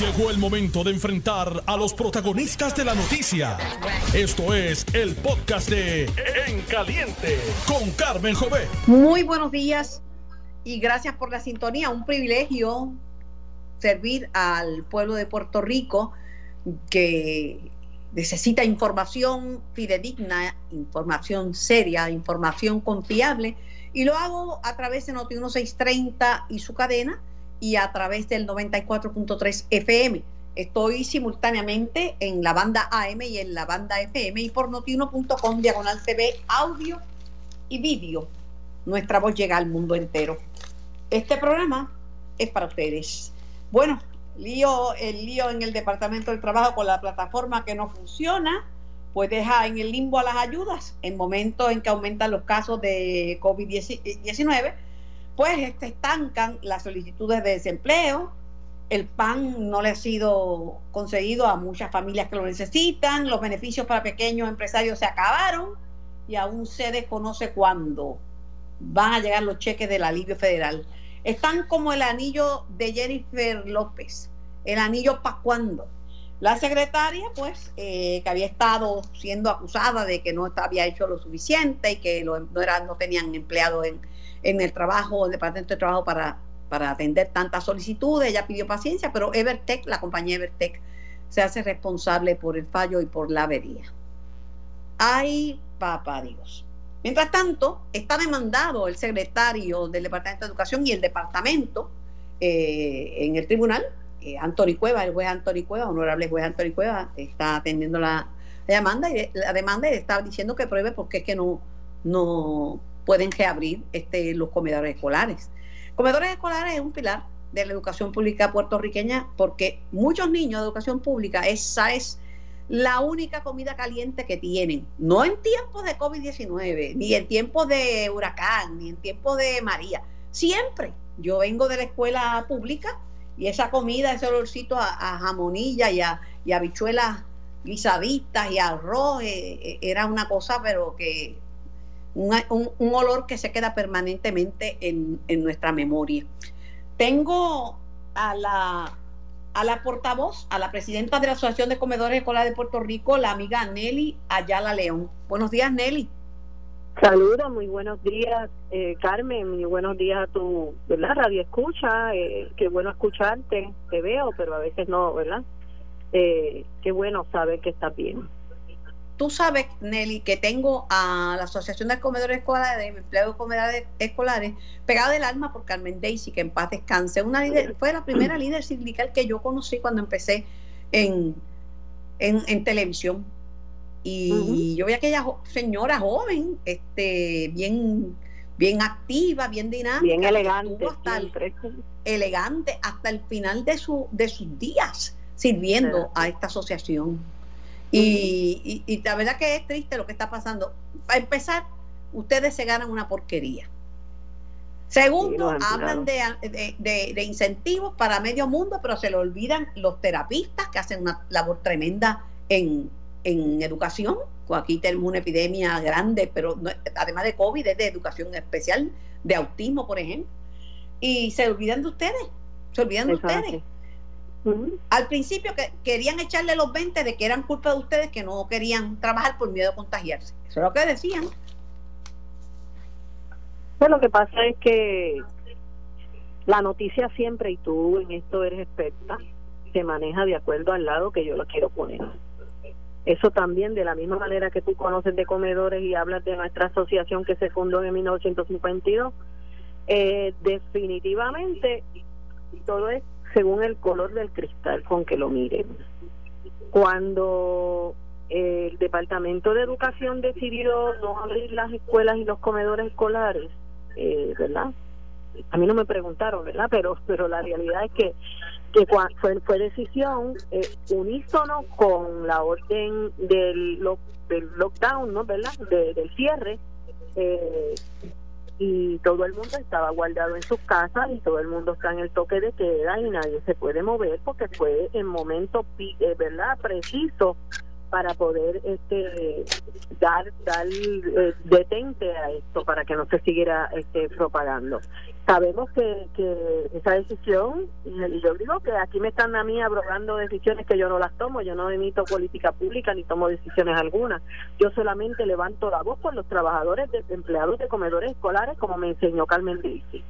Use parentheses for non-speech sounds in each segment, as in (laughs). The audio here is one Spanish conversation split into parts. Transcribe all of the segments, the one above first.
Llegó el momento de enfrentar a los protagonistas de la noticia. Esto es el podcast de En Caliente con Carmen Jové. Muy buenos días y gracias por la sintonía. Un privilegio servir al pueblo de Puerto Rico que necesita información fidedigna, información seria, información confiable. Y lo hago a través de Noti 1630 y su cadena y a través del 94.3 FM. Estoy simultáneamente en la banda AM y en la banda FM y por notiuno.com diagonal TV, audio y vídeo. Nuestra voz llega al mundo entero. Este programa es para ustedes. Bueno, el lío en el Departamento del Trabajo con la plataforma que no funciona, pues deja en el limbo a las ayudas en momentos en que aumentan los casos de COVID-19 pues este, estancan las solicitudes de desempleo, el PAN no le ha sido conseguido a muchas familias que lo necesitan, los beneficios para pequeños empresarios se acabaron y aún se desconoce cuándo van a llegar los cheques del alivio federal. Están como el anillo de Jennifer López, el anillo para cuándo. La secretaria, pues, eh, que había estado siendo acusada de que no había hecho lo suficiente y que no, no tenían empleado en, en el trabajo, el Departamento de Trabajo para, para atender tantas solicitudes. Ella pidió paciencia, pero Evertech, la compañía Evertech, se hace responsable por el fallo y por la avería. Ay, papá Dios. Mientras tanto, está demandado el secretario del Departamento de Educación y el departamento eh, en el tribunal. Eh, Anthony Cueva, el juez Anthony Cueva, honorable juez Anthony Cueva, está atendiendo la, demanda y la demanda está diciendo que pruebe porque es que no, no pueden reabrir este, los comedores escolares. Comedores escolares es un pilar de la educación pública puertorriqueña porque muchos niños de educación pública, esa es la única comida caliente que tienen. No en tiempos de COVID-19, ni en tiempos de huracán, ni en tiempos de María. Siempre. Yo vengo de la escuela pública y esa comida, ese olorcito a, jamonilla y a, y habichuelas guisaditas y arroz, eh, eh, era una cosa, pero que un, olor que se queda permanentemente en, nuestra memoria. Tengo a la, a la portavoz, a la presidenta de la Asociación de Comedores Escolares de Puerto Rico, la amiga Nelly Ayala León. Buenos días, Nelly. Saludos, muy buenos días, eh, Carmen, muy buenos días a tu ¿verdad? radio escucha, eh, qué bueno escucharte, te veo, pero a veces no, ¿verdad? Eh, qué bueno saber que estás bien. Tú sabes, Nelly, que tengo a la Asociación de Comedores Escolares, de Empleados de Comedores Escolares, pegada del alma por Carmen Daisy, que en paz descanse. Una líder, fue la primera líder sindical que yo conocí cuando empecé en, en, televisión. Y yo vi a aquella señora joven, este, bien, bien activa, bien dinámica. Bien elegante. Hasta elegante hasta el final de, su, de sus días sirviendo a esta asociación. Y, y, la verdad que es triste lo que está pasando. Para empezar, ustedes se ganan una porquería. Segundo, hablan de, de, incentivos para medio mundo, pero se le olvidan los terapistas que hacen una labor tremenda en, en educación. Aquí tenemos una epidemia grande, pero además de COVID, es de educación especial, de autismo, por ejemplo. Y se olvidan de ustedes, se olvidan de ustedes. Al principio que querían echarle los 20 de que eran culpa de ustedes que no querían trabajar por miedo a contagiarse. Eso es lo que decían. Pues lo que pasa es que la noticia siempre, y tú en esto eres experta, se maneja de acuerdo al lado que yo lo quiero poner. Eso también, de la misma manera que tú conoces de comedores y hablas de nuestra asociación que se fundó en 1952, eh, definitivamente todo es según el color del cristal con que lo miren. Cuando el Departamento de Educación decidió no abrir las escuelas y los comedores escolares, eh, ¿verdad? A mí no me preguntaron, ¿verdad? Pero pero la realidad es que que fue, fue decisión eh, unísono con la orden del, del lockdown, ¿no? ¿Verdad? del cierre. Eh, y todo el mundo estaba guardado en sus casas y todo el mundo está en el toque de queda y nadie se puede mover porque fue en momento eh, verdad preciso para poder este dar dar eh, detente a esto para que no se siguiera este propagando sabemos que, que esa decisión, y yo digo que aquí me están a mí abrogando decisiones que yo no las tomo, yo no emito política pública ni tomo decisiones algunas, yo solamente levanto la voz por los trabajadores, de, empleados de comedores escolares, como me enseñó Carmen Dici,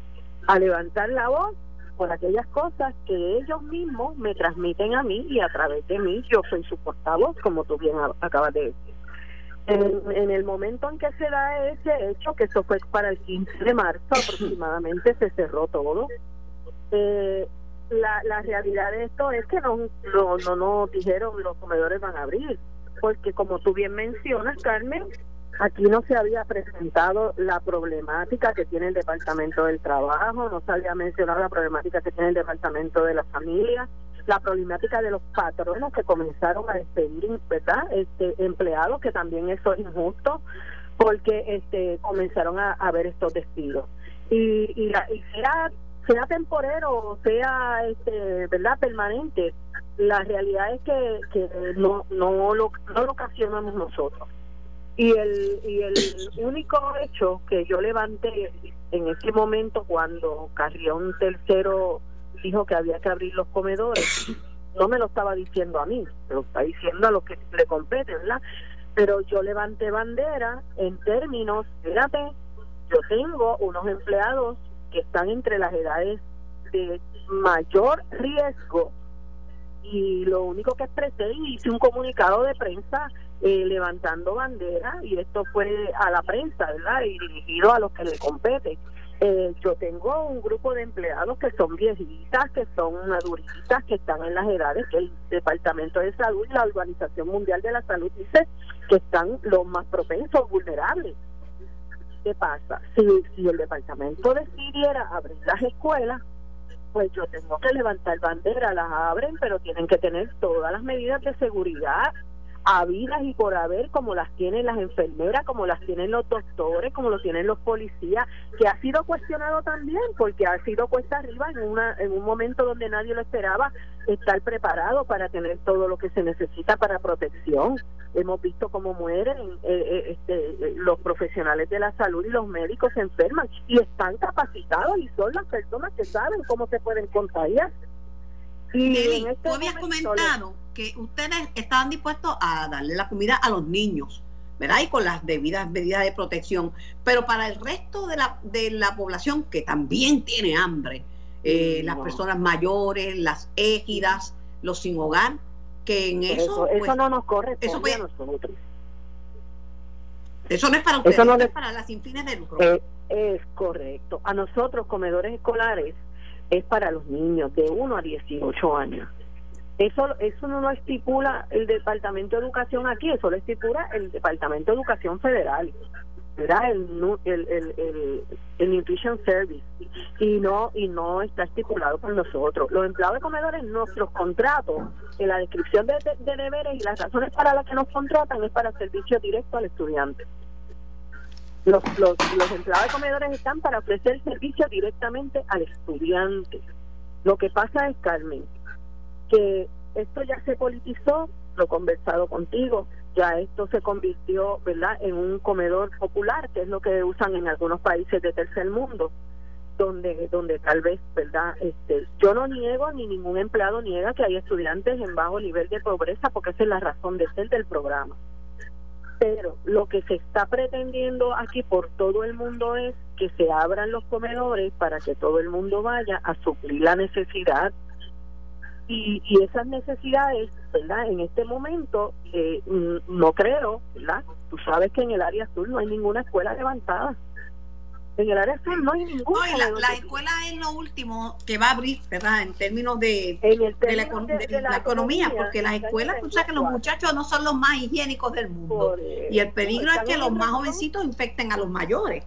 a levantar la voz por aquellas cosas que ellos mismos me transmiten a mí y a través de mí yo soy su portavoz, como tú bien acabas de decir. En, el momento en que se da ese hecho, que eso fue para el 15 de marzo (laughs) aproximadamente, se cerró todo. Eh, la, la realidad de esto es que no, no, no nos dijeron los comedores van a abrir, porque como tú bien mencionas, Carmen, aquí no se había presentado la problemática que tiene el Departamento del Trabajo, no se había mencionado la problemática que tiene el Departamento de la Familia, la problemática de los patronos que comenzaron a despedir verdad este empleados que también eso es injusto porque este comenzaron a, ver estos despidos. Y, y, sea sea temporero o sea este verdad permanente la realidad es que, que no no lo no lo ocasionamos nosotros. Y el y el único hecho que yo levanté en ese momento cuando Carrión tercero dijo que había que abrir los comedores. No me lo estaba diciendo a mí, lo está diciendo a los que le competen, ¿verdad? Pero yo levanté bandera en términos, fíjate, yo tengo unos empleados que están entre las edades de mayor riesgo y lo único que expresé y hice un comunicado de prensa eh, levantando bandera y esto fue a la prensa, ¿verdad? Y dirigido a los que le competen eh, yo tengo un grupo de empleados que son viejitas, que son maduritas, que están en las edades que el Departamento de Salud y la Organización Mundial de la Salud dice que están los más propensos, vulnerables. ¿Qué pasa? Si, si el departamento decidiera abrir las escuelas, pues yo tengo que levantar bandera, las abren, pero tienen que tener todas las medidas de seguridad habidas y por haber como las tienen las enfermeras, como las tienen los doctores, como lo tienen los policías, que ha sido cuestionado también porque ha sido cuesta arriba en una en un momento donde nadie lo esperaba estar preparado para tener todo lo que se necesita para protección. Hemos visto cómo mueren eh, eh, este, los profesionales de la salud y los médicos enferman y están capacitados y son las personas que saben cómo se pueden contagiar. Y este tú habías comentado que ustedes estaban dispuestos a darle la comida a los niños, ¿verdad? Y con las debidas medidas de protección. Pero para el resto de la, de la población que también tiene hambre, eh, las personas mayores, las égidas, los sin hogar, que en eso... Eso, pues, no nos corre eso a nosotros. Eso no es para ustedes, eso es para las sin fines de lucro. Eh, es correcto. A nosotros, comedores escolares, es para los niños de 1 a 18 años. Eso, eso no lo estipula el Departamento de Educación aquí, eso lo estipula el Departamento de Educación Federal, ¿verdad? El, el, el, el, Nutrition Service, y no, y no está estipulado por nosotros. Los empleados de comedores, nuestros contratos, en la descripción de, de deberes y las razones para las que nos contratan es para servicio directo al estudiante. Los, los, los empleados de comedores están para ofrecer servicio directamente al estudiante. Lo que pasa es, Carmen, que esto ya se politizó, lo he conversado contigo, ya esto se convirtió, ¿verdad?, en un comedor popular, que es lo que usan en algunos países de tercer mundo, donde donde tal vez, ¿verdad?, este, yo no niego ni ningún empleado niega que hay estudiantes en bajo nivel de pobreza, porque esa es la razón de ser del programa. Pero lo que se está pretendiendo aquí por todo el mundo es que se abran los comedores para que todo el mundo vaya a suplir la necesidad y, y esas necesidades, ¿verdad? En este momento eh, no creo, ¿verdad? Tú sabes que en el área sur no hay ninguna escuela levantada. En el área sur no hay ninguna. No, la, escuela es lo último que va a abrir, ¿verdad? En términos de, de, la, economía, porque las escuelas, que los muchachos no son los más higiénicos del mundo. y el peligro es que los más jovencitos infecten a los mayores.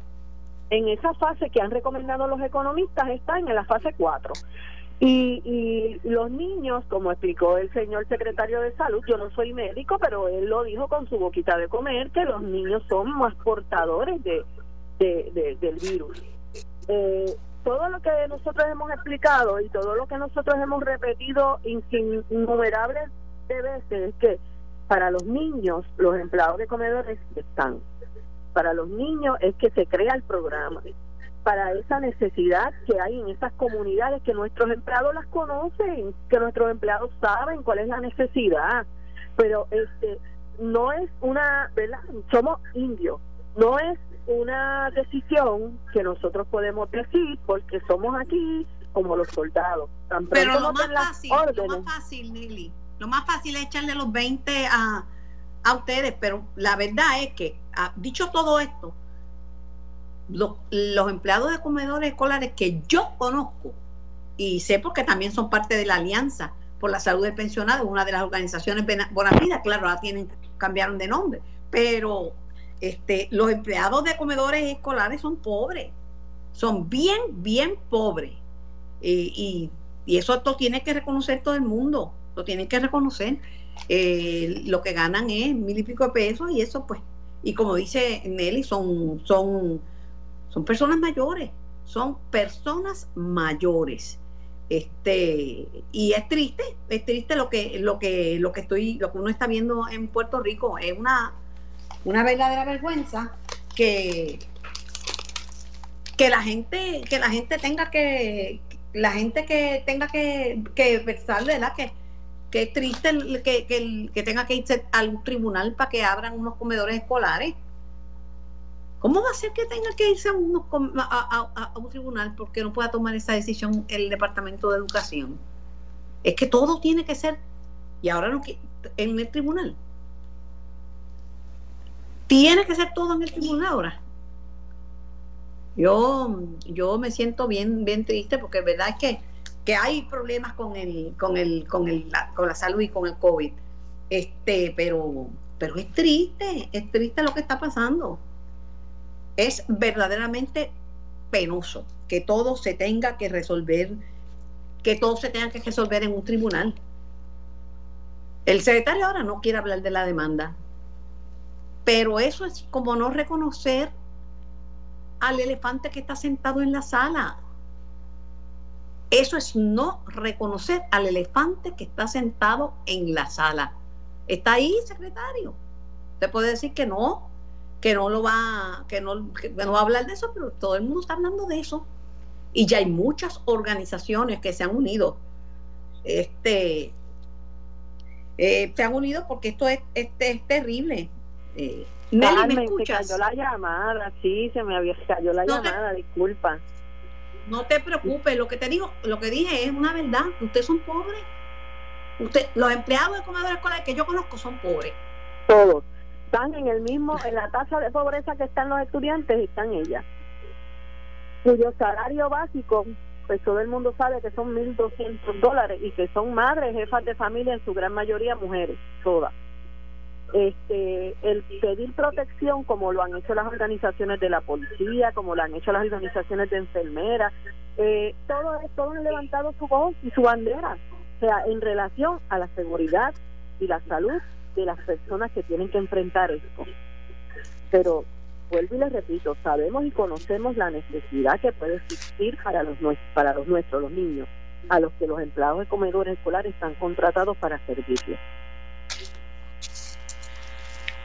En esa fase que han recomendado los economistas están en la fase 4. Y, y los niños, como explicó el señor secretario de salud, yo no soy médico, pero él lo dijo con su boquita de comer, que los niños son más portadores de, de, del virus. Eh, todo lo que nosotros hemos explicado y todo lo que nosotros hemos repetido innumerables veces es que para los niños los empleados de comedores están. Para los niños es que se crea el programa para esa necesidad que hay en estas comunidades, que nuestros empleados las conocen, que nuestros empleados saben cuál es la necesidad, pero este no es una, ¿verdad? Somos indios, no es una decisión que nosotros podemos decir porque somos aquí como los soldados. pero lo más, fácil, lo más fácil, Nelly, lo más fácil es echarle los 20 a, a ustedes, pero la verdad es que, ah, dicho todo esto, los, empleados de comedores escolares que yo conozco, y sé porque también son parte de la Alianza por la Salud del Pensionado, una de las organizaciones Bonavida, claro, ahora tienen, cambiaron de nombre, pero este, los empleados de comedores escolares son pobres, son bien, bien pobres. y, y, eso esto tiene que reconocer todo el mundo, lo tiene que reconocer. Eh, lo que ganan es mil y pico de pesos y eso pues, y como dice Nelly, son, son son personas mayores, son personas mayores. Este, y es triste, es triste lo que, lo que, lo que estoy, lo que uno está viendo en Puerto Rico, es una, una verdadera vergüenza que, que la gente, que la gente tenga que, la gente que tenga que, que pensar, ¿verdad? Que, que es triste que, que, que tenga que irse al tribunal para que abran unos comedores escolares ¿Cómo va a ser que tenga que irse a, un tribunal porque no pueda tomar esa decisión el Departamento de Educación? Es que todo tiene que ser, y ahora no en el tribunal. Tiene que ser todo en el tribunal ahora. Yo, yo me siento bien, bien triste porque es verdad que, que hay problemas con el, con el, con el, la, con la salud y con el COVID. Este, pero, pero es triste, es triste lo que está pasando es verdaderamente penoso que todo se tenga que resolver, que todo se tenga que resolver en un tribunal. El secretario ahora no quiere hablar de la demanda, pero eso es como no reconocer al elefante que está sentado en la sala. Eso es no reconocer al elefante que está sentado en la sala. Está ahí, secretario. Usted puede decir que no, que no lo va, que no, que no va a hablar de eso, pero todo el mundo está hablando de eso. Y ya hay muchas organizaciones que se han unido. Este eh, se han unido porque esto es, este, es terrible. Eh, Nelly, ¿me escuchas? Se cayó la llamada, sí, se me había cayó la llamada, disculpa. No te preocupes, lo que te digo, lo que dije es una verdad. Ustedes son pobres. Usted, los empleados de comedores escolares que yo conozco son pobres. Todos están en el mismo, en la tasa de pobreza que están los estudiantes, están ellas, cuyo salario básico, pues todo el mundo sabe que son 1.200 dólares y que son madres, jefas de familia, en su gran mayoría mujeres, todas. Este, el pedir protección, como lo han hecho las organizaciones de la policía, como lo han hecho las organizaciones de enfermeras, eh, todo, todos han levantado su voz y su bandera, o sea, en relación a la seguridad y la salud de las personas que tienen que enfrentar esto. Pero vuelvo y les repito, sabemos y conocemos la necesidad que puede existir para los, para los nuestros, los niños, a los que los empleados de comedores escolares están contratados para servirles.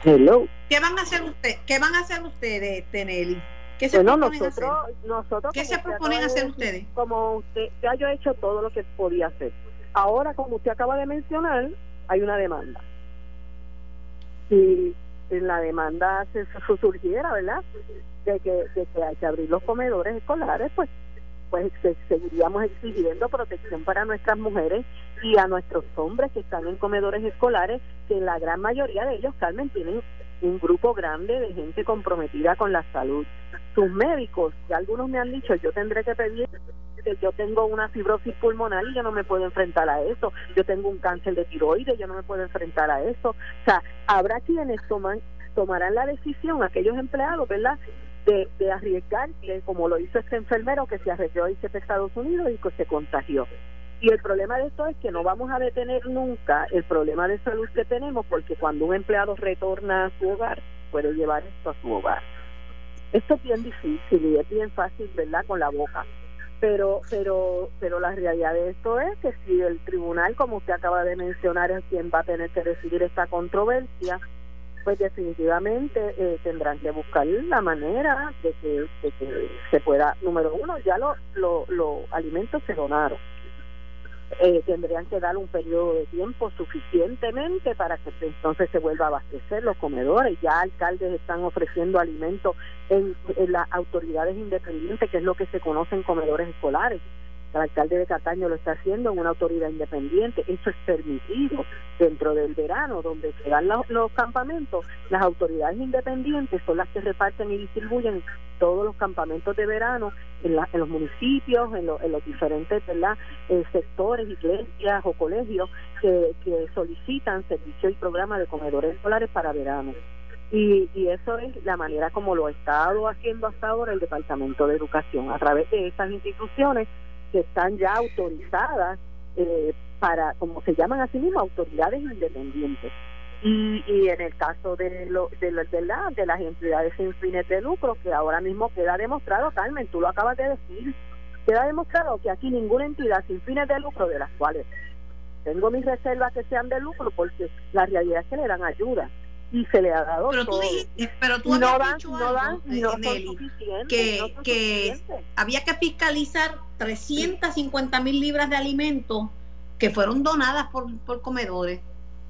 Hello. ¿Qué van a hacer ustedes? ¿Qué van a hacer ustedes, Teneli? ¿Qué se bueno, nosotros, nosotros ¿Qué se proponen hacer ustedes? Como usted, ya yo he hecho todo lo que podía hacer. Ahora, como usted acaba de mencionar, hay una demanda si en la demanda se, surgiera, ¿verdad? De que, de que hay que abrir los comedores escolares, pues pues seguiríamos exigiendo protección para nuestras mujeres y a nuestros hombres que están en comedores escolares, que la gran mayoría de ellos, Carmen, tienen un grupo grande de gente comprometida con la salud. Sus médicos, algunos me han dicho, yo tendré que pedir que yo tengo una fibrosis pulmonar y yo no me puedo enfrentar a eso. Yo tengo un cáncer de tiroides, yo no me puedo enfrentar a eso. O sea, habrá quienes toman tomarán la decisión, aquellos empleados, ¿verdad? De, de arriesgar, como lo hizo este enfermero que se arriesgó a irse a Estados Unidos y que se contagió. Y el problema de esto es que no vamos a detener nunca el problema de salud que tenemos porque cuando un empleado retorna a su hogar, puede llevar esto a su hogar. Esto es bien difícil y es bien fácil, ¿verdad? Con la boca pero pero pero la realidad de esto es que si el tribunal como usted acaba de mencionar es quien va a tener que decidir esta controversia pues definitivamente eh, tendrán que buscar la manera de que, se pueda, número uno, ya los lo, alimentos se donaron. Eh, tendrían que dar un periodo de tiempo suficientemente para que entonces se vuelva a abastecer los comedores. Ya alcaldes están ofreciendo alimentos en, en las autoridades independientes, que es lo que se conocen comedores escolares el alcalde de Cataño lo está haciendo en una autoridad independiente. Eso es permitido dentro del verano, donde se dan los, campamentos. Las autoridades independientes son las que reparten y distribuyen todos los campamentos de verano en, los municipios, en, los diferentes eh, sectores, iglesias o colegios que, solicitan servicios y programas de comedores escolares para verano. Y, y, eso es la manera como lo ha estado haciendo hasta ahora el Departamento de Educación, a través de esas instituciones que están ya autorizadas eh, para, como se llaman así mismo, autoridades independientes. Y, y en el caso de, lo, de, de, de las entidades sin fines de lucro, que ahora mismo queda demostrado, Carmen, tú lo acabas de decir, queda demostrado que aquí ninguna entidad sin fines de lucro, de las cuales tengo mis reservas que sean de lucro, porque la realidad es que le dan ayuda y se le ha dado pero todo. Tú dijiste, pero tú no dan, dicho no dan, no que, que había que fiscalizar 350 mil libras de alimentos que fueron donadas por, por comedores.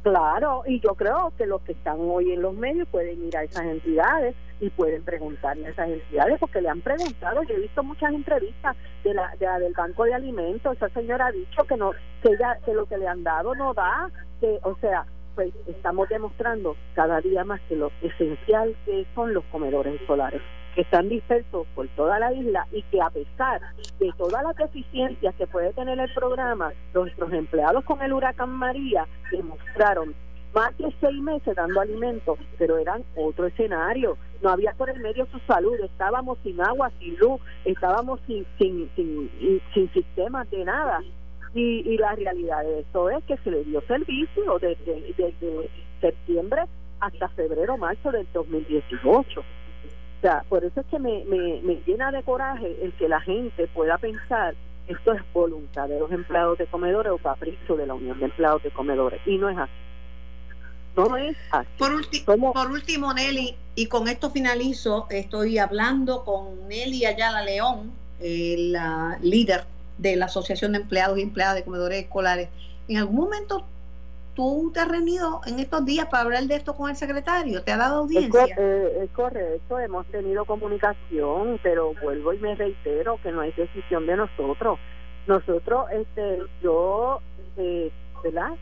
Claro, y yo creo que los que están hoy en los medios pueden ir a esas entidades y pueden preguntarle a esas entidades porque le han preguntado. Yo he visto muchas entrevistas de la, de del Banco de Alimentos. Esa señora ha dicho que no que ella que lo que le han dado no da, que o sea pues estamos demostrando cada día más que lo esencial que son los comedores escolares que están dispersos por toda la isla y que a pesar de todas las deficiencias que puede tener el programa, nuestros empleados con el huracán María demostraron más de seis meses dando alimentos, pero eran otro escenario. No había por el medio su salud, estábamos sin agua, sin luz, estábamos sin, sin, sin, sin sistemas de nada. Y, la realidad de eso es que se le dio servicio desde, desde septiembre hasta febrero, marzo del 2018. O sea, por eso es que me, me, me llena de coraje el que la gente pueda pensar esto es voluntad de los empleados de comedores o capricho de la Unión de Empleados de Comedores. Y no es así. No es así. Por, por último, Nelly, y con esto finalizo, estoy hablando con Nelly Ayala León, eh, la líder de la Asociación de Empleados y Empleadas de Comedores Escolares. ¿En algún momento tú te has reunido en estos días para hablar de esto con el secretario? ¿Te ha dado audiencia? Es, eh, es, correcto, hemos tenido comunicación, pero vuelvo y me reitero que no es decisión de nosotros. Nosotros, este, yo eh,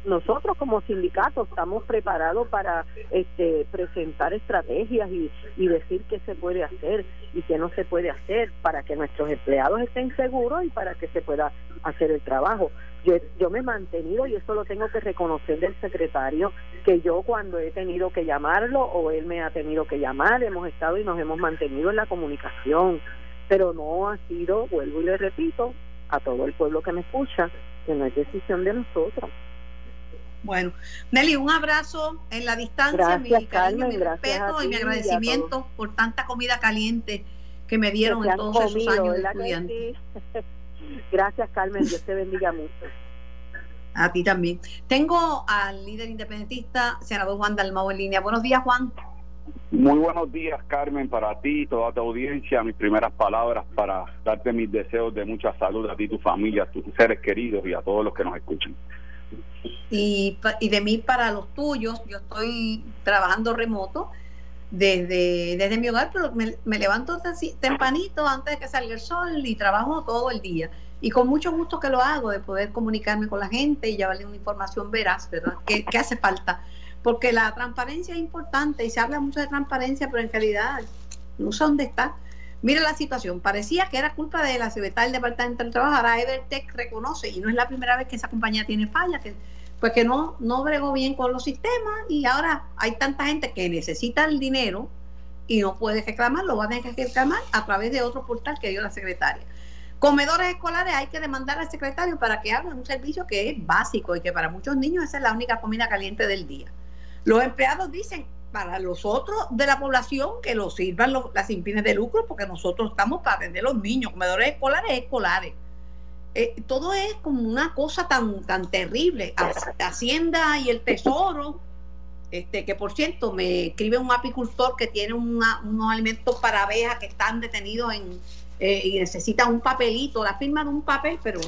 nosotros como sindicato estamos preparados para este, presentar estrategias y, y decir qué se puede hacer y qué no se puede hacer para que nuestros empleados estén seguros y para que se pueda hacer el trabajo. Yo, yo me he mantenido, y eso lo tengo que reconocer del secretario, que yo cuando he tenido que llamarlo o él me ha tenido que llamar, hemos estado y nos hemos mantenido en la comunicación, pero no ha sido, vuelvo y le repito, a todo el pueblo que me escucha, que no es decisión de nosotros. Bueno, Nelly, un abrazo en la distancia, mi cariño, mi respeto y mi agradecimiento por tanta comida caliente que me dieron en todos esos años de estudiante. (laughs) Gracias, Carmen, Dios te bendiga mucho. A ti también. Tengo al líder independentista, senador Juan Dalmau en línea. Buenos días, Juan. Muy buenos días, Carmen, para ti y toda tu audiencia. Mis primeras palabras para darte mis deseos de mucha salud a ti, tu familia, a tus seres queridos y a todos los que nos escuchan y, y de mí para los tuyos. Yo estoy trabajando remoto desde, desde mi hogar, pero me, levanto tempranito antes de que salga el sol y trabajo todo el día. Y con mucho gusto que lo hago, de poder comunicarme con la gente y llevarle una información veraz, ¿verdad? ¿Qué, qué hace falta? Porque la transparencia es importante y se habla mucho de transparencia, pero en realidad no sé dónde está. Mira la situación, parecía que era culpa de la secretaria del Departamento del Trabajo, ahora Evertech reconoce, y no es la primera vez que esa compañía tiene fallas, que pues que no, no bregó bien con los sistemas y ahora hay tanta gente que necesita el dinero y no puede reclamar, lo va a tener que reclamar a través de otro portal que dio la secretaria. Comedores escolares hay que demandar al secretario para que haga un servicio que es básico y que para muchos niños esa es la única comida caliente del día. Los empleados dicen para los otros de la población que lo sirvan las impines de lucro porque nosotros estamos para atender a los niños, comedores escolares escolares. Eh, todo es como una cosa tan, tan terrible. Hacienda y el Tesoro Este, que por cierto, me escribe un apicultor que tiene unos alimentos para abejas que están detenidos en, eh, y necesita un papelito, la firma de un papel, pero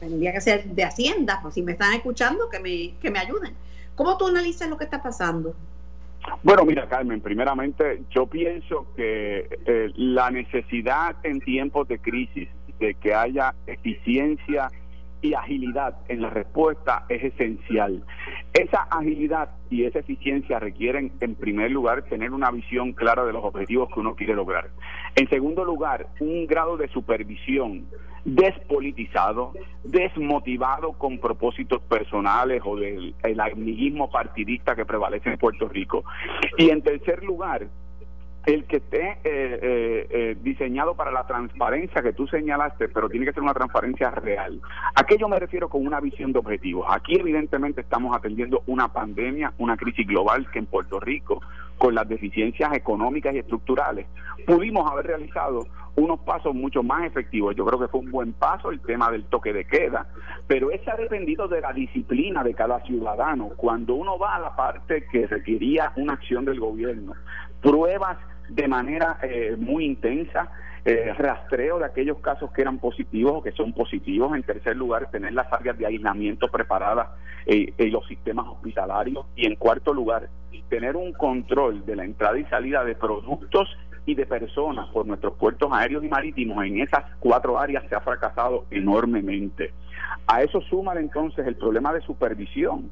tendría que ser de Hacienda, pues si me están escuchando, que me, que me ayuden. ¿Cómo tú analizas lo que está pasando? Bueno, mira, Carmen, primeramente yo pienso que eh, la necesidad en tiempos de crisis de que haya eficiencia y agilidad en la respuesta es esencial. Esa agilidad y esa eficiencia requieren, en primer lugar, tener una visión clara de los objetivos que uno quiere lograr. En segundo lugar, un grado de supervisión despolitizado, desmotivado con propósitos personales o del amiguismo partidista que prevalece en Puerto Rico. Y en tercer lugar, el que esté eh, eh, eh, diseñado para la transparencia que tú señalaste, pero tiene que ser una transparencia real. ¿A yo me refiero con una visión de objetivos? Aquí evidentemente estamos atendiendo una pandemia, una crisis global que en Puerto Rico, con las deficiencias económicas y estructurales, pudimos haber realizado unos pasos mucho más efectivos. Yo creo que fue un buen paso el tema del toque de queda, pero ese ha dependido de la disciplina de cada ciudadano. Cuando uno va a la parte que requería una acción del gobierno, pruebas de manera eh, muy intensa, eh, rastreo de aquellos casos que eran positivos o que son positivos. En tercer lugar, tener las áreas de aislamiento preparadas eh, en los sistemas hospitalarios. Y en cuarto lugar, tener un control de la entrada y salida de productos y de personas por nuestros puertos aéreos y marítimos. En esas cuatro áreas se ha fracasado enormemente. A eso suma entonces el problema de supervisión.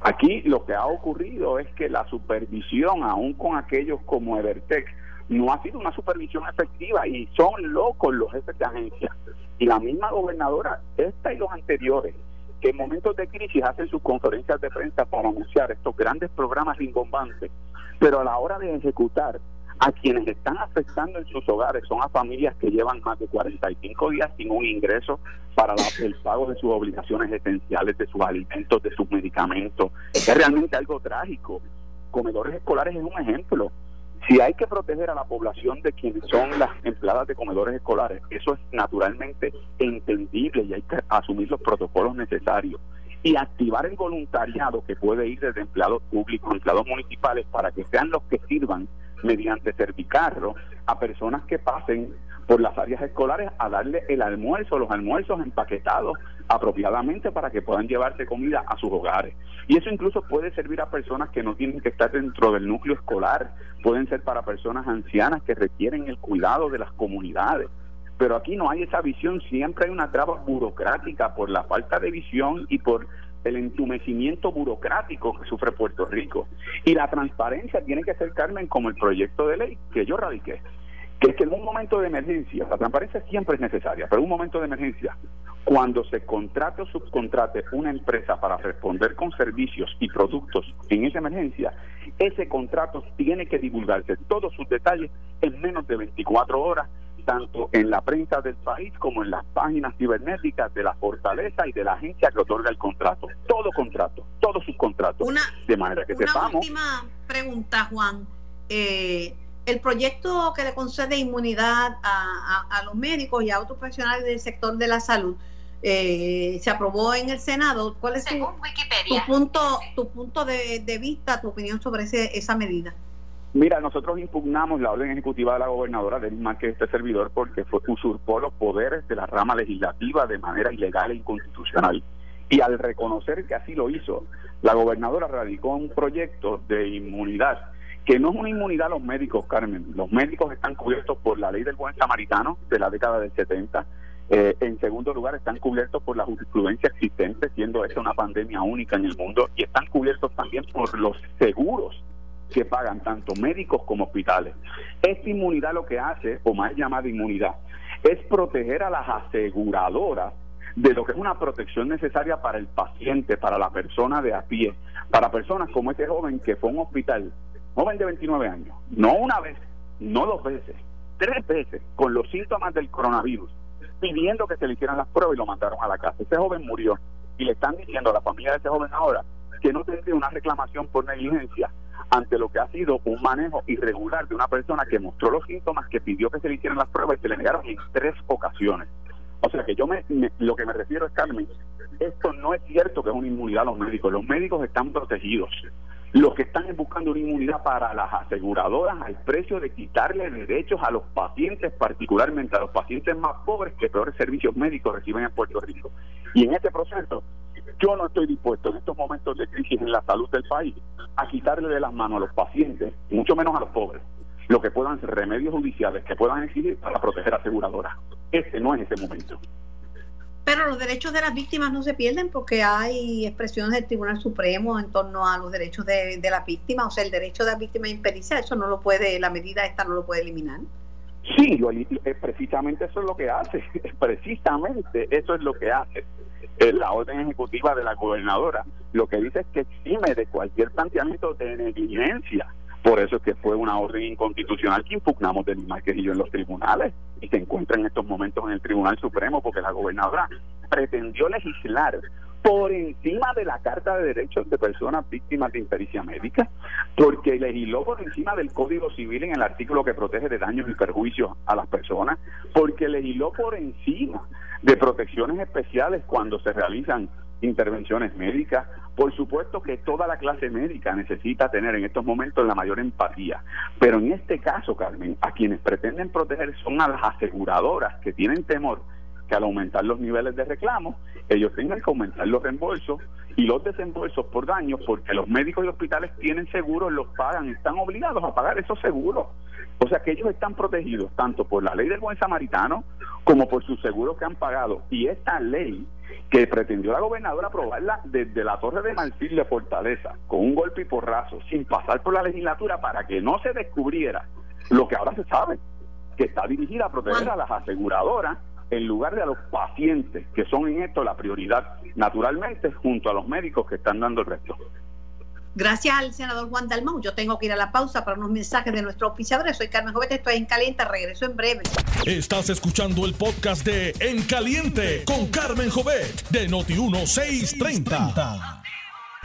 Aquí lo que ha ocurrido es que la supervisión, aún con aquellos como Evertech, no ha sido una supervisión efectiva y son locos los jefes de agencia. Y la misma gobernadora, esta y los anteriores, que en momentos de crisis hacen sus conferencias de prensa para anunciar estos grandes programas rimbombantes, pero a la hora de ejecutar a quienes están afectando en sus hogares son a familias que llevan más de 45 días sin un ingreso para el pago de sus obligaciones esenciales, de sus alimentos, de sus medicamentos. Es realmente algo trágico. Comedores escolares es un ejemplo. Si hay que proteger a la población de quienes son las empleadas de comedores escolares, eso es naturalmente entendible y hay que asumir los protocolos necesarios y activar el voluntariado que puede ir desde empleados públicos, empleados municipales, para que sean los que sirvan mediante servicarro a personas que pasen por las áreas escolares a darle el almuerzo, los almuerzos empaquetados apropiadamente para que puedan llevarse comida a sus hogares. Y eso incluso puede servir a personas que no tienen que estar dentro del núcleo escolar, pueden ser para personas ancianas que requieren el cuidado de las comunidades. Pero aquí no hay esa visión, siempre hay una traba burocrática por la falta de visión y por el entumecimiento burocrático que sufre Puerto Rico. Y la transparencia tiene que ser, Carmen, como el proyecto de ley que yo radiqué, que es que en un momento de emergencia, la transparencia siempre es necesaria, pero en un momento de emergencia, cuando se contrate o subcontrate una empresa para responder con servicios y productos en esa emergencia, ese contrato tiene que divulgarse todos sus detalles en menos de 24 horas tanto en la prensa del país como en las páginas cibernéticas de la fortaleza y de la agencia que otorga el contrato. Todo contrato, todos sus contratos. Una, de manera que una última pregunta, Juan. Eh, el proyecto que le concede inmunidad a, los médicos y a otros profesionales del sector de la salud eh, se aprobó en el Senado. ¿Cuál es tu, punto, tu punto de, de, vista, tu opinión sobre ese, esa medida? Mira, nosotros impugnamos la orden ejecutiva de la gobernadora del más que este servidor porque fue, usurpó los poderes de la rama legislativa de manera ilegal e inconstitucional. Y al reconocer que así lo hizo, la gobernadora radicó un proyecto de inmunidad, que no es una inmunidad a los médicos, Carmen. Los médicos están cubiertos por la ley del buen samaritano de la década del 70. Eh, en segundo lugar, están cubiertos por la jurisprudencia existente, siendo esta una pandemia única en el mundo, y están cubiertos también por los seguros que pagan tanto médicos como hospitales. Esta inmunidad lo que hace, o más llamada inmunidad, es proteger a las aseguradoras de lo que es una protección necesaria para el paciente, para la persona de a pie, para personas como este joven que fue a un hospital, joven de 29 años, no una vez, no dos veces, tres veces, con los síntomas del coronavirus, pidiendo que se le hicieran las pruebas y lo mandaron a la casa. Ese joven murió y le están diciendo a la familia de ese joven ahora que no tendría una reclamación por negligencia ante lo que ha sido un manejo irregular de una persona que mostró los síntomas, que pidió que se le hicieran las pruebas y se le negaron en tres ocasiones. O sea que yo me, lo que me refiero es, Carmen, esto no es cierto que es una inmunidad a los médicos. Los médicos están protegidos. Lo que están es buscando una inmunidad para las aseguradoras al precio de quitarle derechos a los pacientes, particularmente a los pacientes más pobres que peores servicios médicos reciben en Puerto Rico. Y en este proceso, yo no estoy dispuesto en estos momentos de crisis en la salud del país a quitarle de las manos a los pacientes, mucho menos a los pobres, lo que puedan ser remedios judiciales que puedan exigir para proteger aseguradoras. Este no es ese momento. Pero los derechos de las víctimas no se pierden porque hay expresiones del Tribunal Supremo en torno a los derechos de, de las víctimas. O sea, el derecho de las víctimas impericia, eso no lo puede, la medida esta no lo puede eliminar. Sí, precisamente eso es lo que hace. (laughs) Precisamente eso es lo que hace. Eh, la orden ejecutiva de la gobernadora lo que dice es que exime de cualquier planteamiento de negligencia por eso es que fue una orden inconstitucional que impugnamos del y yo en los tribunales y se encuentra en estos momentos en el Tribunal Supremo porque la gobernadora pretendió legislar por encima de la Carta de Derechos de Personas Víctimas de Impericia Médica, porque legisló por encima del Código Civil en el artículo que protege de daños y perjuicios a las personas, porque legisló por encima de protecciones especiales cuando se realizan intervenciones médicas. Por supuesto que toda la clase médica necesita tener en estos momentos la mayor empatía, pero en este caso, Carmen, a quienes pretenden proteger son a las aseguradoras que tienen temor que al aumentar los niveles de reclamo, ellos tengan que aumentar los reembolsos y los desembolsos por daños, porque los médicos y hospitales tienen seguros, los pagan, están obligados a pagar esos seguros. O sea que ellos están protegidos tanto por la ley del buen samaritano como por sus seguros que han pagado. Y esta ley que pretendió la gobernadora aprobarla desde la Torre de Marfil de Fortaleza, con un golpe y porrazo, sin pasar por la legislatura para que no se descubriera lo que ahora se sabe, que está dirigida a proteger a las aseguradoras en lugar de a los pacientes, que son en esto la prioridad, naturalmente, junto a los médicos que están dando el resto. Gracias al senador Juan Dalmau. Yo tengo que ir a la pausa para unos mensajes de nuestros oficiadores. Soy Carmen Jovete, estoy en Caliente, regreso en breve. Estás escuchando el podcast de En Caliente con Carmen Jovet de Noti1630.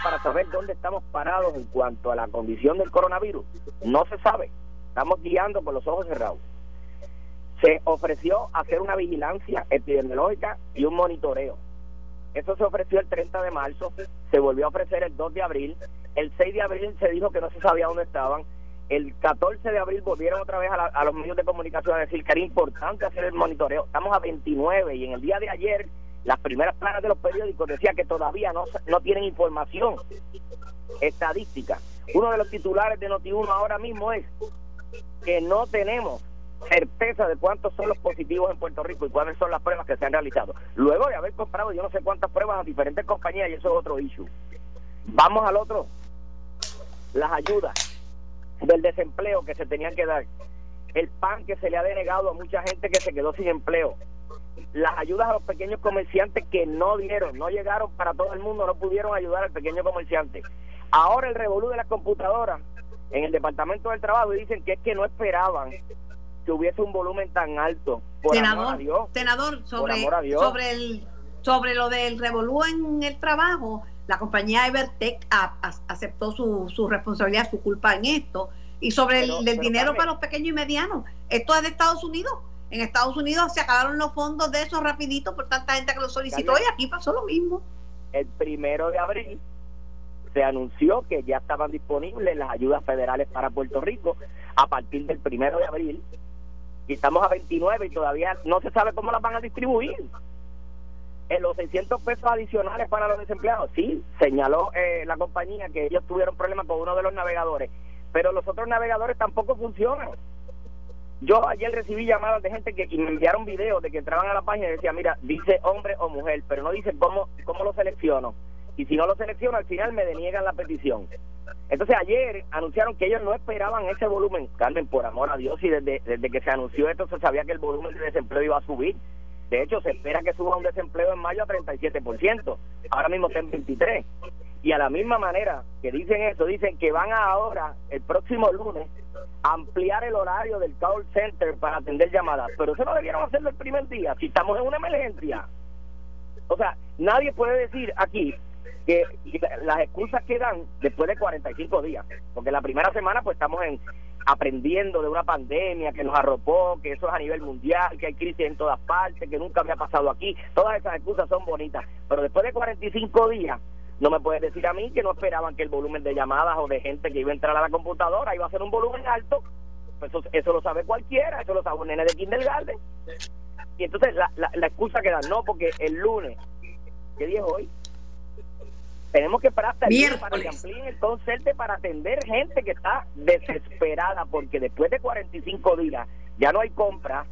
Para saber dónde estamos parados en cuanto a la condición del coronavirus, no se sabe. Estamos guiando con los ojos cerrados. Se ofreció hacer una vigilancia epidemiológica y un monitoreo eso se ofreció el 30 de marzo, se volvió a ofrecer el 2 de abril, el 6 de abril se dijo que no se sabía dónde estaban, el 14 de abril volvieron otra vez a, los medios de comunicación a decir que era importante hacer el monitoreo. Estamos a 29 y en el día de ayer las primeras planas de los periódicos decían que todavía no, no tienen información estadística. Uno de los titulares de Noti1 ahora mismo es que no tenemos certeza de cuántos son los positivos en Puerto Rico y cuáles son las pruebas que se han realizado. Luego de haber comprado yo no sé cuántas pruebas a diferentes compañías y eso es otro issue. Vamos al otro. Las ayudas del desempleo que se tenían que dar. El pan que se le ha denegado a mucha gente que se quedó sin empleo. Las ayudas a los pequeños comerciantes que no dieron, no llegaron para todo el mundo, no pudieron ayudar al pequeño comerciante. Ahora el revolú de las computadoras en el Departamento del Trabajo dicen que es que no esperaban que hubiese un volumen tan alto. Por senador, senador sobre, sobre el sobre lo del revolú en el trabajo, la compañía Evertech aceptó su, su responsabilidad, su culpa en esto. Y sobre el dinero para los pequeños y medianos, esto es de Estados Unidos. En Estados Unidos se acabaron los fondos de eso rapidito por tanta gente que lo solicitó y aquí pasó lo mismo. El primero de abril se anunció que ya estaban disponibles las ayudas federales para Puerto Rico a partir del primero de abril y estamos a 29 y todavía no se sabe cómo las van a distribuir. En los 600 pesos adicionales para los desempleados, sí, señaló eh, la compañía que ellos tuvieron problemas con uno de los navegadores, pero los otros navegadores tampoco funcionan. Yo ayer recibí llamadas de gente que me enviaron videos de que entraban a la página y decía, mira, dice hombre o mujer, pero no dice cómo, cómo lo selecciono. Y si no lo selecciono, al final me deniegan la petición. Entonces ayer anunciaron que ellos no esperaban ese volumen, Carmen, por amor a Dios, y desde, desde que se anunció esto se sabía que el volumen de desempleo iba a subir. De hecho, se espera que suba un desempleo en mayo a 37%, ahora mismo está en 23%. Y a la misma manera que dicen eso, dicen que van a ahora, el próximo lunes, ampliar el horario del call center para atender llamadas. Pero eso no debieron hacerlo el primer día, si estamos en una emergencia. O sea, nadie puede decir aquí que las excusas quedan después de 45 días, porque la primera semana pues estamos en aprendiendo de una pandemia que nos arropó, que eso es a nivel mundial, que hay crisis en todas partes, que nunca había pasado aquí, todas esas excusas son bonitas, pero después de 45 días No me puedes decir a mí que no esperaban que el volumen de llamadas o de gente que iba a entrar a la computadora iba a ser un volumen alto. Pues eso, eso lo sabe cualquiera, eso lo sabe un nene de kindergarten. Y entonces la, la, la excusa que dan, no, porque el lunes, ¿qué día es hoy? Tenemos que esperar hasta el para que amplíen el para atender gente que está desesperada porque después de 45 días ya no hay compra,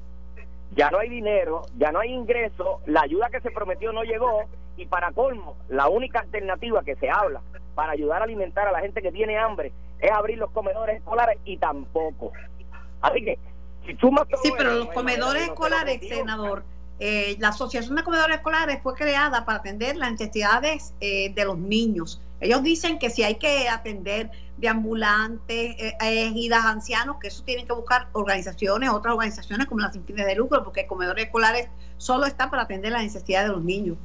ya no hay dinero, ya no hay ingreso, la ayuda que se prometió no llegó y para colmo, la única alternativa que se habla para ayudar a alimentar a la gente que tiene hambre es abrir los comedores escolares y tampoco. Así que, si sumas todo Sí, pero eso, los comedores escolares, senador, eh, la Asociación de Comedores Escolares fue creada para atender las necesidades eh, de los niños. Ellos dicen que si hay que atender de ambulantes, eh, ejidas ancianos, que eso tienen que buscar organizaciones, otras organizaciones como las sin de lucro, porque comedores escolares solo están para atender las necesidades de los niños.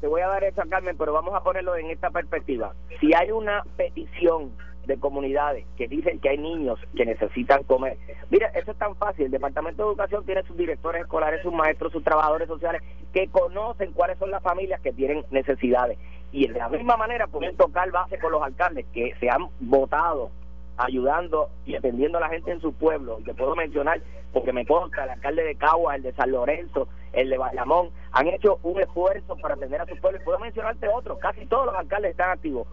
te voy a dar eso Carmen, pero vamos a ponerlo en esta perspectiva. Si hay una petición de comunidades que dicen que hay niños que necesitan comer, mira, eso es tan fácil. El Departamento de Educación tiene sus directores escolares, sus maestros, sus trabajadores sociales que conocen cuáles son las familias que tienen necesidades. Y de la misma manera pueden tocar base con los alcaldes que se han votado ayudando y atendiendo a la gente en su pueblo. Y te puedo mencionar, porque me consta, el alcalde de Cagua, el de San Lorenzo, el de Bayamón, han hecho un esfuerzo para atender a su pueblo. Y puedo mencionarte otros, casi todos los alcaldes están activos.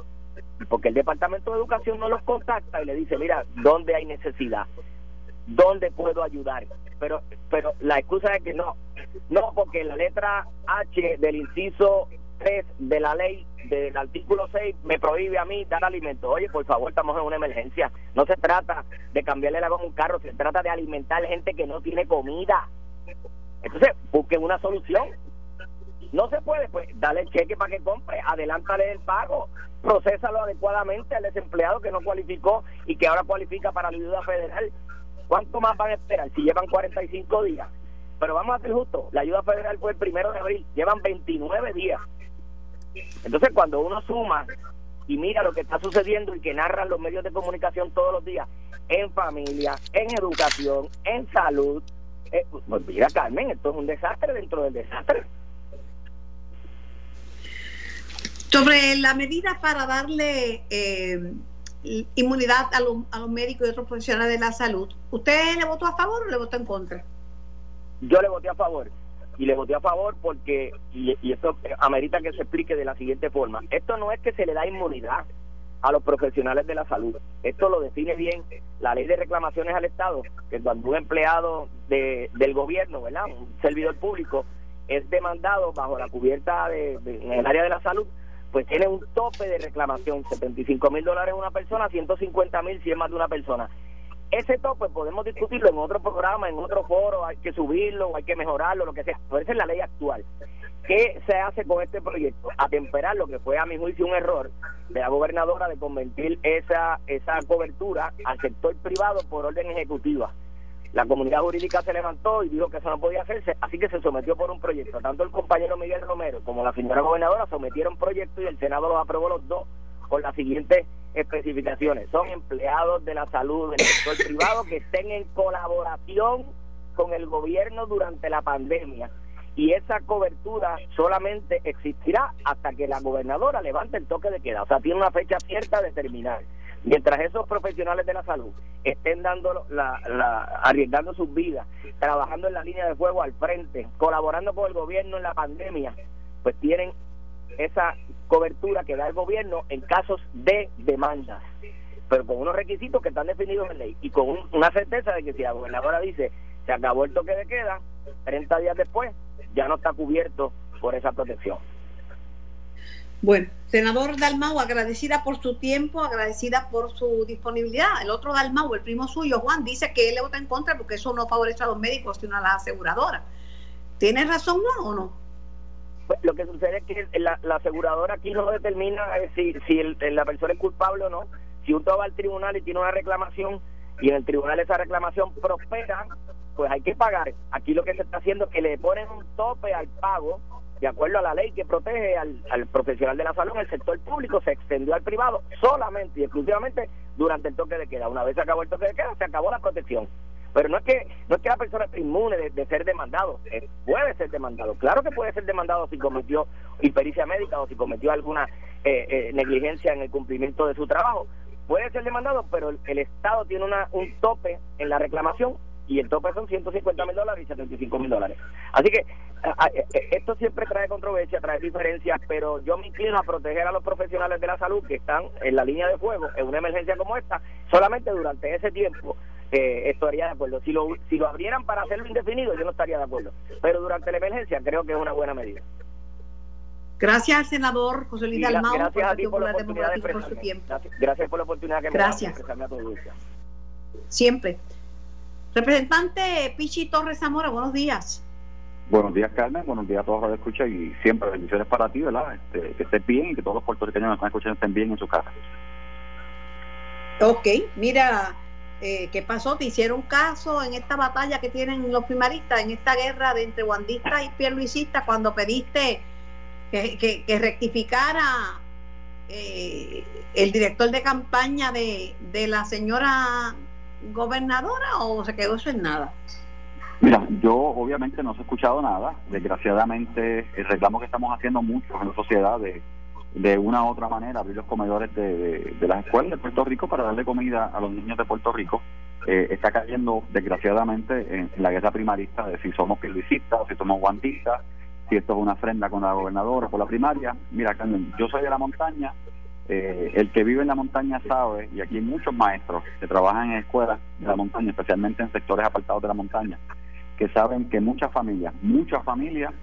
Porque el Departamento de Educación no los contacta y le dice, mira, ¿dónde hay necesidad? ¿Dónde puedo ayudar? Pero pero la excusa es que no, no, porque la letra H del inciso 3 de la ley del artículo 6 me prohíbe a mí dar alimento. Oye, por favor, estamos en una emergencia. No se trata de cambiarle la goma a un carro, se trata de alimentar gente que no tiene comida. Entonces, busquen una solución. No se puede, pues dale el cheque para que compre, adelántale el pago, procésalo adecuadamente al desempleado que no cualificó y que ahora cualifica para la ayuda federal. ¿Cuánto más van a esperar? Si llevan 45 días. Pero vamos a ser justos, la ayuda federal fue el primero de abril, llevan 29 días. Entonces, cuando uno suma y mira lo que está sucediendo y que narran los medios de comunicación todos los días, en familia, en educación, en salud, eh, pues mira, Carmen, esto es un desastre dentro del desastre. Sobre la medida para darle eh, inmunidad a los, a los médicos y otros profesionales de la salud, ¿usted le votó a favor o le votó en contra? Yo le voté a favor. Y le voté a favor porque, y, y esto amerita que se explique de la siguiente forma, esto no es que se le da inmunidad a los profesionales de la salud. Esto lo define bien la ley de reclamaciones al Estado, que cuando un empleado de, del gobierno, ¿verdad? un servidor público, es demandado bajo la cubierta de- en el área de la salud, pues tiene un tope de reclamación, 75 mil dólares una persona, 150 mil si es más de una persona. Ese tope podemos discutirlo en otro programa, en otro foro, hay que subirlo, hay que mejorarlo, lo que sea, pero esa es la ley actual. ¿Qué se hace con este proyecto? Atemperar lo que fue a mi juicio un error de la gobernadora de convertir esa, esa cobertura al sector privado por orden ejecutiva. La comunidad jurídica se levantó y dijo que eso no podía hacerse, así que se sometió por un proyecto. Tanto el compañero Miguel Romero como la señora gobernadora sometieron proyectos y el Senado los aprobó los dos con las siguientes especificaciones. Son empleados de la salud del sector (laughs) privado que estén en colaboración con el gobierno durante la pandemia. Y esa cobertura solamente existirá hasta que la gobernadora levante el toque de queda. O sea, tiene una fecha cierta de terminar. Mientras esos profesionales de la salud estén dando la, la, arriesgando sus vidas, trabajando en la línea de fuego al frente, colaborando con el gobierno en la pandemia, pues tienen esa cobertura que da el gobierno en casos de demandas, pero con unos requisitos que están definidos en ley y con un- una certeza de que si la gobernadora dice se acabó el toque de queda, 30 días después ya no está cubierto por esa protección. Bueno, senador Dalmau, agradecida por su tiempo, agradecida por su disponibilidad. El otro Dalmau, el primo suyo, Juan, dice que él vota en contra porque eso no favorece a los médicos, sino a las aseguradoras. ¿Tiene razón Juan o no? Pues, lo que sucede es que la, la aseguradora aquí no determina eh, si, si el- la persona es culpable o no. Si uno va al tribunal y tiene una reclamación y en el tribunal esa reclamación prospera, pues hay que pagar. Aquí lo que se está haciendo es que le ponen un tope al pago de acuerdo a la ley que protege al, al profesional de la salud en el sector público, se extendió al privado solamente y exclusivamente durante el toque de queda. Una vez se acabó el toque de queda, se acabó la protección. Pero no es que no es que la persona esté inmune de, ser demandado, eh, puede ser demandado. Claro que puede ser demandado si cometió impericia médica o si cometió alguna eh, eh, negligencia en el cumplimiento de su trabajo. Puede ser demandado, pero el, Estado tiene una, un tope en la reclamación y el tope son 150 mil dólares y 75 mil dólares. Así que esto siempre trae controversia, trae diferencias, pero yo me inclino a proteger a los profesionales de la salud que están en la línea de fuego en una emergencia como esta, solamente durante ese tiempo eh, estaría de acuerdo. Si lo, si lo abrieran para hacerlo indefinido, yo no estaría de acuerdo. Pero durante la emergencia creo que es una buena medida. Gracias al senador José Luis Dalmau gracias a ti por la oportunidad de por su tiempo. Gracias, por la oportunidad que me gracias. Siempre. Representante Pichi Torres Zamora, buenos días. Buenos días, Carmen. Buenos días a todos los que escuchan y siempre bendiciones para ti, ¿verdad? Este, que estés bien y que todos los puertorriqueños que están escuchando estén bien en su casa. Ok, mira, eh, ¿qué pasó? ¿Te hicieron caso en esta batalla que tienen los primaristas, en esta guerra de entre guandistas y pierluisistas, cuando pediste que, que, rectificara eh, el director de campaña de, de la señora gobernadora o se quedó eso en nada? Mira, yo obviamente no he escuchado nada. Desgraciadamente, el reclamo que estamos haciendo mucho en la sociedad de, de una u otra manera abrir los comedores de, de, las escuelas de Puerto Rico para darle comida a los niños de Puerto Rico eh, está cayendo desgraciadamente en, la guerra primarista de si somos o si somos guantistas, si esto es una ofrenda con la gobernadora por la primaria. Mira, yo soy de la montaña, eh, el que vive en la montaña sabe, y aquí muchos maestros que trabajan en escuelas de la montaña, especialmente en sectores apartados de la montaña, que saben que muchas familias, muchas familias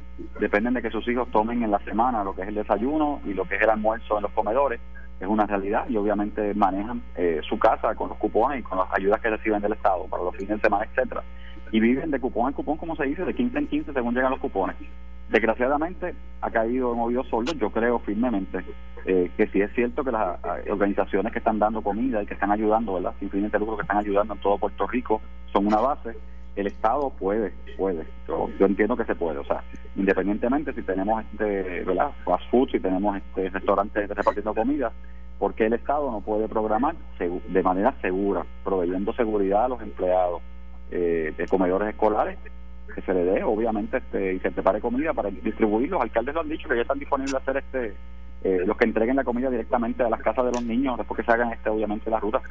dependen de que sus hijos tomen en la semana lo que es el desayuno y lo que es el almuerzo en los comedores. Es una realidad y obviamente manejan eh, su casa con los cupones y con las ayudas que reciben del Estado para los fines de semana, etcétera Y viven de cupón en cupón, como se dice, de 15 en 15 según llegan los cupones. Desgraciadamente ha caído en oídos sordos, yo creo firmemente eh, que sí es cierto que las eh, organizaciones que están dando comida y que están ayudando, ¿verdad? Sin fines de lucro, que están ayudando en todo Puerto Rico, son una base el Estado puede, puede. Yo, entiendo que se puede, o sea, independientemente si tenemos este, ¿verdad? Fast food, si tenemos este restaurantes repartiendo comida, porque el Estado no puede programar de manera segura, proveyendo seguridad a los empleados eh, de comedores escolares que se le dé, obviamente, este, y se prepare comida para distribuir. Los alcaldes lo han dicho que ya están disponibles a hacer este, eh, los que entreguen la comida directamente a las casas de los niños después que se hagan este, obviamente, las rutas.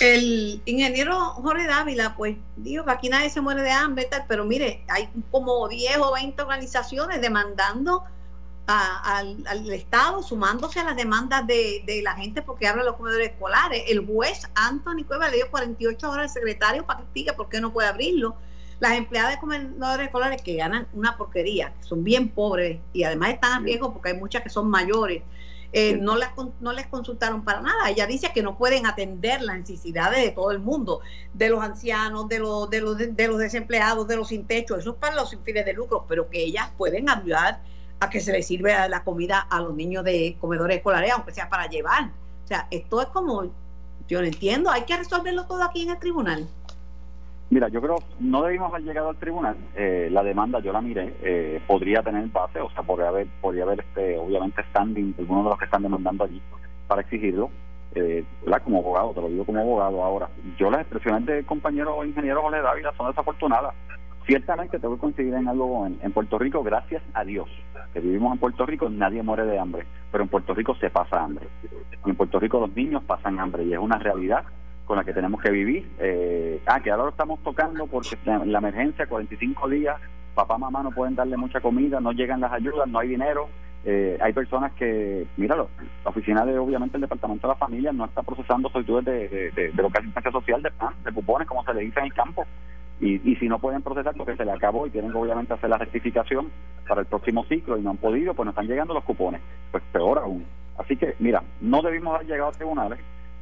El ingeniero Jorge Dávila, pues dijo que aquí nadie se muere de hambre, pero mire, hay como 10 o 20 organizaciones demandando al, Estado, sumándose a las demandas de, la gente porque abren los comedores escolares. El juez Anthony Cueva le dio 48 horas al secretario para que explique por qué no puede abrirlo. Las empleadas de comedores escolares que ganan una porquería, son bien pobres y además están a riesgo porque hay muchas que son mayores eh, no, las, no les consultaron para nada. Ella dice que no pueden atender las necesidades de todo el mundo, de los ancianos, de los, de los, de los desempleados, de los sin techo, eso es para los sin fines de lucro, pero que ellas pueden ayudar a que se les sirva la comida a los niños de comedores escolares, aunque sea para llevar. O sea, esto es como, yo lo entiendo, hay que resolverlo todo aquí en el tribunal. Mira, yo creo no debimos haber llegado al tribunal. Eh, la demanda yo la miré, eh, podría tener base, o sea, podría haber, podría haber este, obviamente standing algunos de los que están demandando allí para exigirlo. Eh, como abogado, te lo digo como abogado ahora. Yo las expresiones del compañero ingeniero Jorge Dávila son desafortunadas. Ciertamente tengo que coincidir en algo en, Puerto Rico, gracias a Dios, que vivimos en Puerto Rico, nadie muere de hambre, pero en Puerto Rico se pasa hambre. Y en Puerto Rico los niños pasan hambre y es una realidad con la que tenemos que vivir. Eh, ah, que ahora lo estamos tocando porque en la emergencia, 45 días, papá, mamá no pueden darle mucha comida, no llegan las ayudas, no hay dinero. Eh, hay personas que, míralo, la oficina de, obviamente, el Departamento de la Familia no está procesando solicitudes de, de, de, de lo que es social, de pan, de cupones, como se le dice en el campo. Y, y si no pueden procesar porque se le acabó y tienen que obviamente hacer la rectificación para el próximo ciclo y no han podido, pues no están llegando los cupones. Pues peor aún. Así que, mira, no debimos haber llegado a tribunales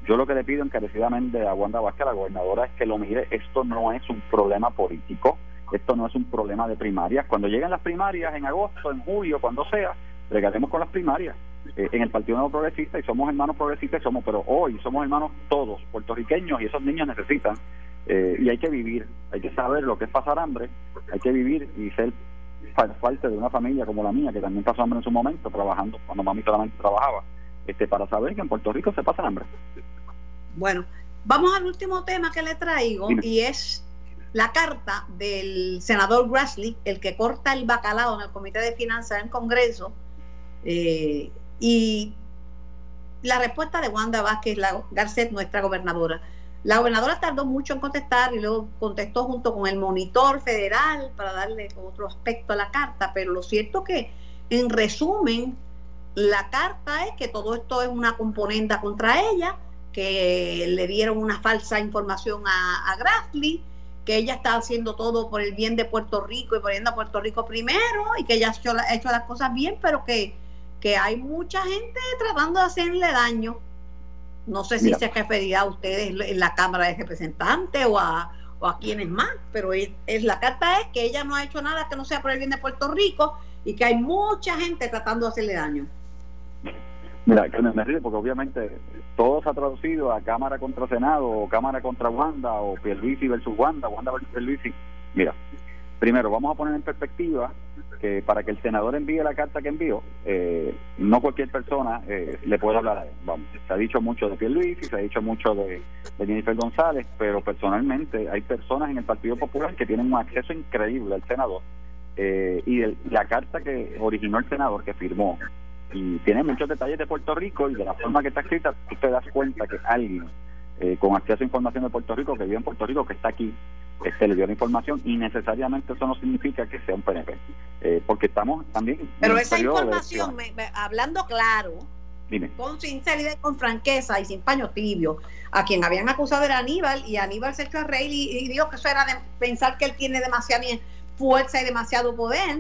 yo lo que le pido encarecidamente a Wanda Vázquez, la gobernadora, es que lo mire, esto no es un problema político, esto no es un problema de primarias. Cuando lleguen las primarias, en agosto, en julio, cuando sea, regalemos con las primarias. Eh, en el Partido Nuevo Progresista, y somos hermanos progresistas, somos, pero hoy somos hermanos todos, puertorriqueños, y esos niños necesitan, eh, y hay que vivir, hay que saber lo que es pasar hambre, hay que vivir y ser parte de una familia como la mía, que también pasó hambre en su momento, trabajando, cuando mami solamente trabajaba, este para saber que en Puerto Rico se pasa hambre. Bueno, Vamos al último tema que le traigo y es la carta del senador Grassley, el que corta el bacalao en el Comité de Finanzas en Congreso, eh, y la respuesta de Wanda Vázquez la, Garcet, nuestra gobernadora. La gobernadora tardó mucho en contestar y luego contestó junto con el monitor federal para darle otro aspecto a la carta, pero lo cierto que, en resumen, la carta es que todo esto es una componente contra ella, que le dieron una falsa información a, a Grassley, que ella está haciendo todo por el bien de Puerto Rico y poniendo a Puerto Rico primero y que ella ha hecho, las cosas bien, pero que, que hay mucha gente tratando de hacerle daño. No sé si se referirá a ustedes en la Cámara de Representantes o a, o a quienes más, pero es, la carta es que ella no ha hecho nada que no sea por el bien de Puerto Rico y que hay mucha gente tratando de hacerle daño. Mira, que me ríe porque obviamente todo se ha traducido a Cámara contra Senado o Cámara contra Wanda o Pierluisi versus Wanda, Wanda versus Pierluisi. Mira, primero vamos a poner en perspectiva que para que el senador envíe la carta que envió, eh, no cualquier persona eh, le puede hablar a él. Vamos, se ha dicho mucho de Pierluisi, se ha dicho mucho de, Jennifer González, pero personalmente hay personas en el Partido Popular que tienen un acceso increíble al senador. Eh, y la carta que originó el senador, que firmó, y tiene muchos detalles de Puerto Rico y de la forma que está escrita, tú te das cuenta que alguien eh, con acceso a información de Puerto Rico, que vive en Puerto Rico, que está aquí, este, le dio la información y necesariamente eso no significa que sea un PNP, eh, porque estamos también... Pero esa información, hablando claro, con sinceridad y con franqueza y sin paño tibio, a quien habían acusado era Aníbal y Aníbal se echó a reír y, y dijo que eso era de pensar que él tiene demasiada fuerza y demasiado poder.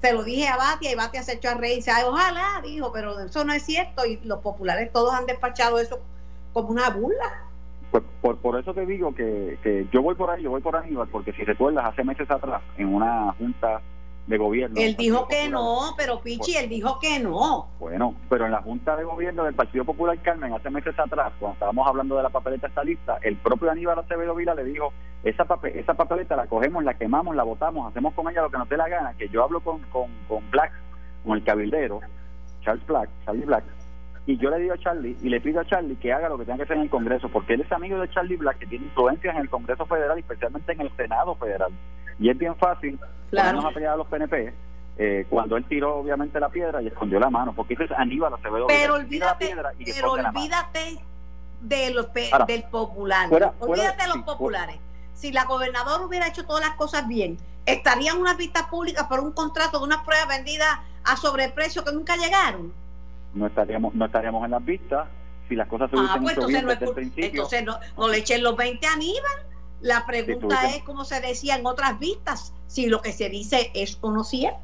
Se lo dije a Batia y Batia se echó a reír y dice, ojalá, dijo, pero eso no es cierto y los populares todos han despachado eso como una burla. Pues por, por eso te digo que, que yo voy por ahí, yo voy por Aníbal, porque si recuerdas, hace meses atrás, en una junta de gobierno. Él dijo que no, pero Pichi, él dijo que no. Bueno, pero en la Junta de Gobierno del Partido Popular Carmen, hace meses atrás, cuando estábamos hablando de la papeleta esta lista, el propio Aníbal Acevedo Vila le dijo, esa, esa papeleta la cogemos, la quemamos, la votamos, hacemos con ella lo que nos dé la gana, que yo hablo con, con, con Black, con el cabildero, Charles Black, Charlie Black, y yo le digo a Charlie y le pido a Charlie que haga lo que tenga que hacer en el Congreso, porque él es amigo de Charlie Black, que tiene influencias en el Congreso Federal, especialmente en el Senado Federal. Y es bien fácil claro. a pelear a los PNP eh, cuando él tiró obviamente la piedra y escondió la mano, porque eso es Aníbal Acevedo. Pero olvídate, pero olvídate de los del popular, olvídate de los populares. Si la gobernadora hubiera hecho todas las cosas bien, estarían unas vistas públicas por un contrato de unas pruebas vendidas a sobreprecio que nunca llegaron no estaríamos no estaríamos en las vistas si las cosas se ah, hubiesen ah, pues hecho bien desde el principio. Entonces no, le echen los 20 a Aníbal. La pregunta es, como se decía en otras vistas, si lo que se dice es o no cierto.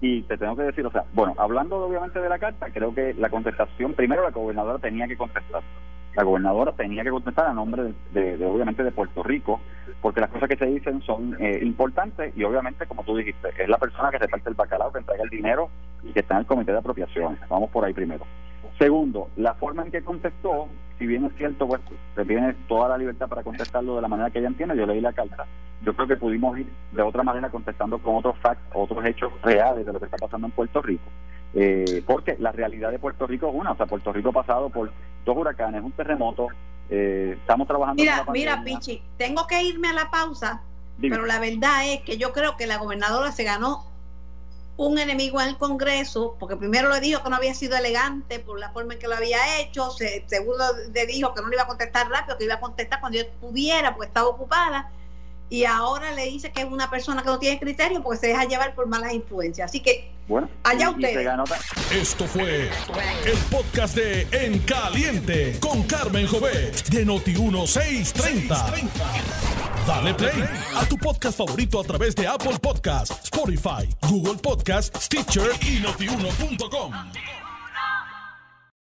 Y te tengo que decir, o sea, bueno, hablando obviamente de la carta, creo que la contestación, primero la gobernadora tenía que contestar la gobernadora tenía que contestar a nombre de, obviamente de Puerto Rico porque las cosas que se dicen son eh, importantes y obviamente como tú dijiste es la persona que reparte el bacalao que entrega el dinero y que está en el comité de apropiaciones. Vamos por ahí primero. Segundo la forma en que contestó si bien es cierto pues se tiene toda la libertad para contestarlo de la manera que ella entiende yo leí la carta yo creo que pudimos ir de otra manera contestando con otros facts otros hechos reales de lo que está pasando en Puerto Rico eh, porque la realidad de Puerto Rico es una, o sea, Puerto Rico ha pasado por dos huracanes, un terremoto, eh, estamos trabajando. Mira, mira, Pichi, tengo que irme a la pausa, pero la verdad es que yo creo que la gobernadora se ganó un enemigo en el Congreso, porque primero le dijo que no había sido elegante por la forma en que lo había hecho, se, segundo le dijo que no le iba a contestar rápido, que iba a contestar cuando yo pudiera, porque estaba ocupada y ahora le dice que es una persona que no tiene criterio porque se deja llevar por malas influencias. Así que bueno, allá ustedes. Esto fue el podcast de En Caliente con Carmen Jovet de Noti 1630. Dale play a tu podcast favorito a través de Apple Podcasts, Spotify, Google Podcasts, Stitcher y notiuno.com.